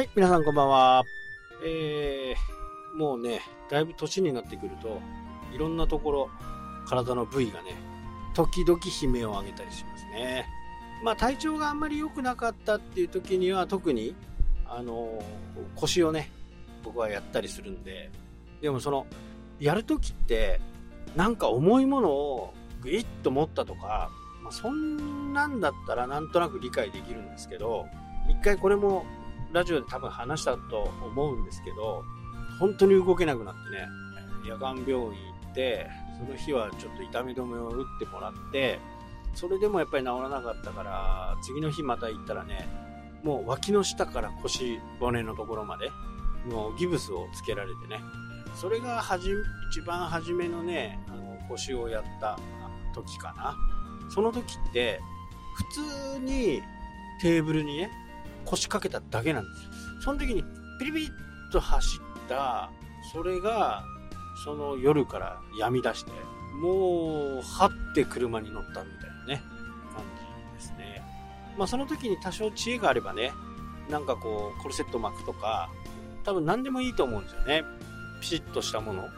はい、皆さんこんばんは。えー、もうね、だいぶ年になってくると、いろんなところ、体の部位がね、時々悲鳴を上げたりしますね。まあ体調があんまり良くなかったっていう時には特に、あの腰をね、僕はやったりするんで、でもその、やる時って、なんか重いものをグイッと持ったとか、まあ、そんなんだったらなんとなく理解できるんですけど、一回これもラジオで多分話したと思うんですけど、本当に動けなくなってね、夜間病院行って、その日はちょっと痛み止めを打ってもらって、それでもやっぱり治らなかったから、次の日また行ったらね、もう脇の下から腰骨のところまで、もうギブスをつけられてね、それがはじ一番初めのね、あの腰をやった時かな。その時って、普通にテーブルにね、腰掛けただけなんですよ。その時にピリピリッと走った、それが、その夜から闇み出して、もう、はって車に乗ったみたいなね、感じですね。まあその時に多少知恵があればね、なんかこう、コルセット巻くとか、多分何でもいいと思うんですよね。ピシッとしたもの。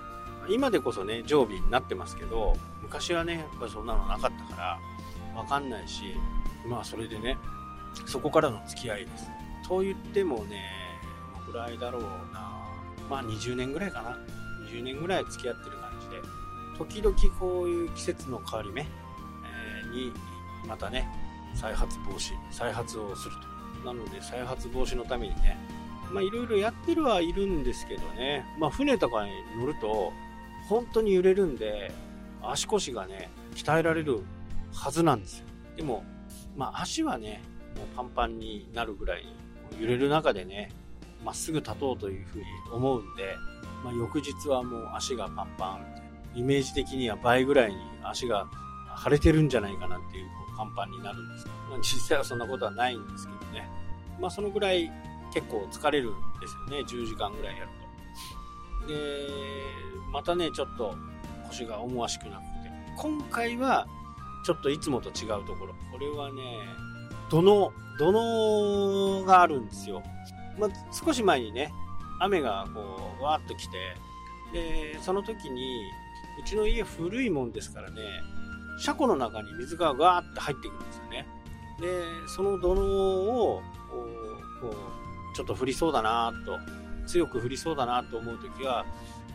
今でこそね、常備になってますけど、昔はね、やっぱそんなのなかったから、わかんないし、まあそれでね、そこからの付き合いです。と言ってもね、ぐらいだろうな。まあ20年ぐらいかな。20年ぐらい付き合ってる感じで、時々こういう季節の変わり目、え、に、またね、再発防止、再発をすると。なので再発防止のためにね、まあいろいろやってるはいるんですけどね、まあ船とかに乗ると、本当に揺れるんで、足腰がね、鍛えられるはずなんですよ。でも、まあ足はね、もうパンパンになるぐらい揺れる中でね、まっすぐ立とうというふうに思うんで、まあ、翌日はもう足がパンパンイメージ的には倍ぐらいに足が腫れてるんじゃないかなっていうこうパンパンになるんですけど、まあ、実際はそんなことはないんですけどね。まあそのぐらい結構疲れるんですよね、10時間ぐらいやると。で、またね、ちょっと腰が思わしくなくて、今回はちょっといつもと違うところ。これはね、土の、土のがあるんですよ。まあ、少し前にね、雨がこう、わーっと来て、で、その時に、うちの家古いもんですからね、車庫の中に水がわーって入ってくるんですよね。で、その土のを、こう、ちょっと降りそうだなと、強く降りそうだなと思う時は、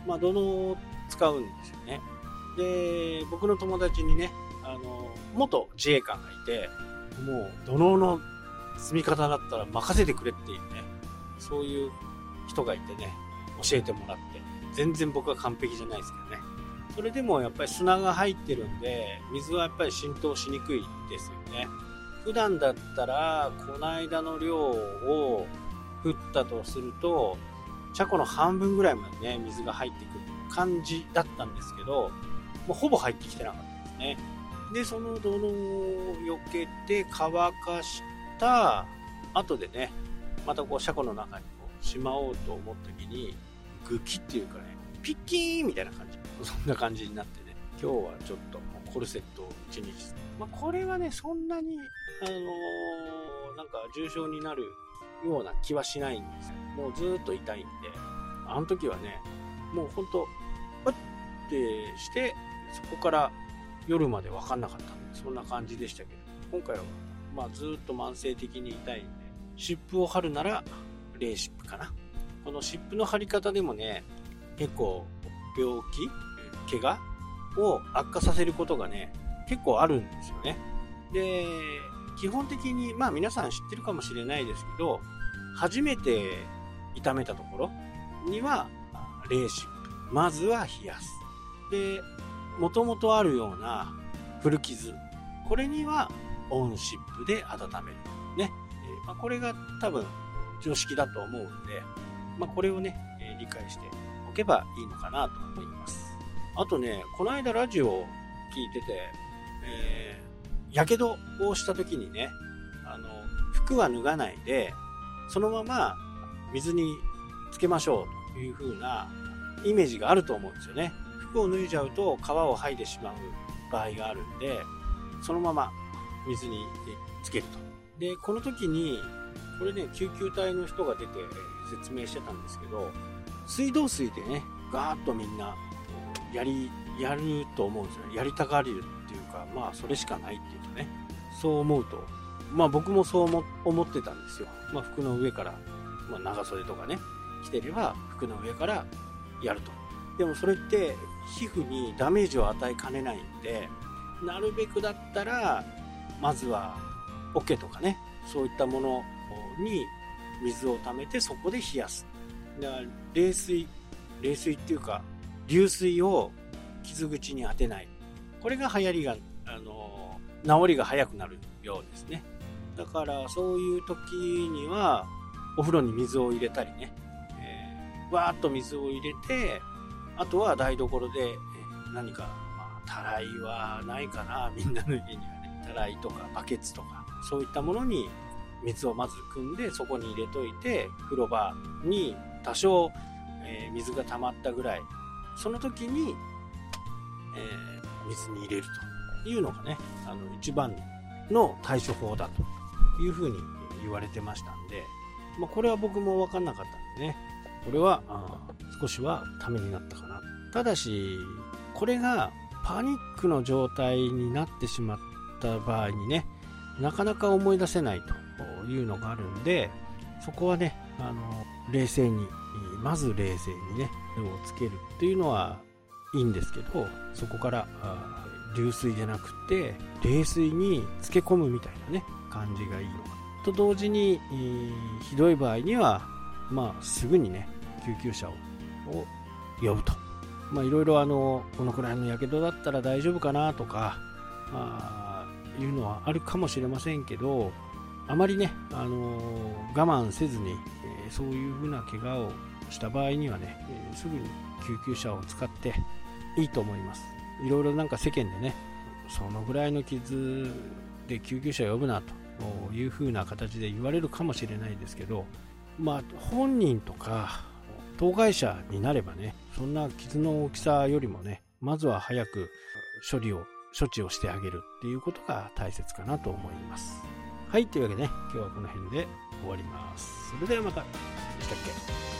まあ、土のを使うんですよね。で、僕の友達にね、あの、元自衛官がいて、もう土のうの積み方だったら任せてくれっていうね、そういう人がいてね、教えてもらって、全然僕は完璧じゃないですけどね。それでもやっぱり砂が入ってるんで、水はやっぱり浸透しにくいですよね。普段だったら、この間の量を降ったとすると、車庫の半分ぐらいまでね、水が入ってくる感じだったんですけど、もうほぼ入ってきてなかったですね。で、その泥を避けて乾かした後でね、またこう車庫の中にこうしまおうと思った時に、グキっていうかね、ピッキーンみたいな感じ。そんな感じになってね、今日はちょっとコルセットを1日。まあ、これはね、そんなに、あのー、なんか重症になるような気はしないんですよ。もうずっと痛いんで、あの時はね、もうほんと、パッてして、そこから夜まで分かんなかった。そんな感じでしたけど今回はまあずっと慢性的に痛いんで湿布を貼るならレーシップかな。この湿布の貼り方でもね結構病気怪我を悪化させることがね結構あるんですよね。で基本的にまあ皆さん知ってるかもしれないですけど初めて痛めたところにはレーシップまずは冷やす。でもともとあるような古傷、これにはオンシップで温める。ね。え、まあ、これが多分常識だと思うんで、まあ、これをね、え、理解しておけばいいのかなと思います。あとね、この間ラジオを聞いてて、えー、やけどをした時にね、あの、服は脱がないで、そのまま水につけましょうという風なイメージがあると思うんですよね。服を脱いじゃうと皮を剥いでしまう場合があるんで、そのまま水につけると。で、この時に、これね、救急隊の人が出て説明してたんですけど、水道水でね、ガーッとみんな、やり、やると思うんですよね。やりたがるっていうか、まあ、それしかないっていうかね。そう思うと、まあ僕もそう思ってたんですよ。まあ服の上から、まあ長袖とかね、着てれば服の上からやると。でもそれって皮膚にダメージを与えかねないんで、なるべくだったら、まずは桶とかね、そういったものに水を溜めてそこで冷やす。だから冷水、冷水っていうか、流水を傷口に当てない。これが流行りが、あの、治りが早くなるようですね。だからそういう時には、お風呂に水を入れたりね、えー、わーっと水を入れて、あとは台所でえ何か、まあ、たらいはないかな、みんなの家にはね。たらいとかバケツとか、そういったものに水をまず汲んでそこに入れといて風呂場に多少、えー、水が溜まったぐらいその時に、えー、水に入れるというのがねあの一番の対処法だというふうに言われてましたんで、まあ、これは僕も分かんなかったんでねこれは少しはためになったかなただしこれがパニックの状態になってしまった場合にねなかなか思い出せないというのがあるんでそこはねあの冷静にまず冷静にね手をつけるっていうのはいいんですけどそこから流水じゃなくて冷水に漬け込むみたいなね感じがいいのかと同時にひどい場合にはまあすぐにね救急車を呼ぶと。まあいろいろあのこのくらいのやけどだったら大丈夫かなとかまあいうのはあるかもしれませんけどあまりね、あの、我慢せずに、えー、そういうふうな怪我をした場合にはね、えー、すぐに救急車を使っていいと思います。いろいろなんか世間でね、そのぐらいの傷で救急車呼ぶなというふうな形で言われるかもしれないですけど、まあ、本人とか当該者になればね、そんな傷の大きさよりもね、まずは早く処理を、処置をしてあげるっていうことが大切かなと思います。はい、というわけでね、今日はこの辺で終わります。それではまた。でしたっけ？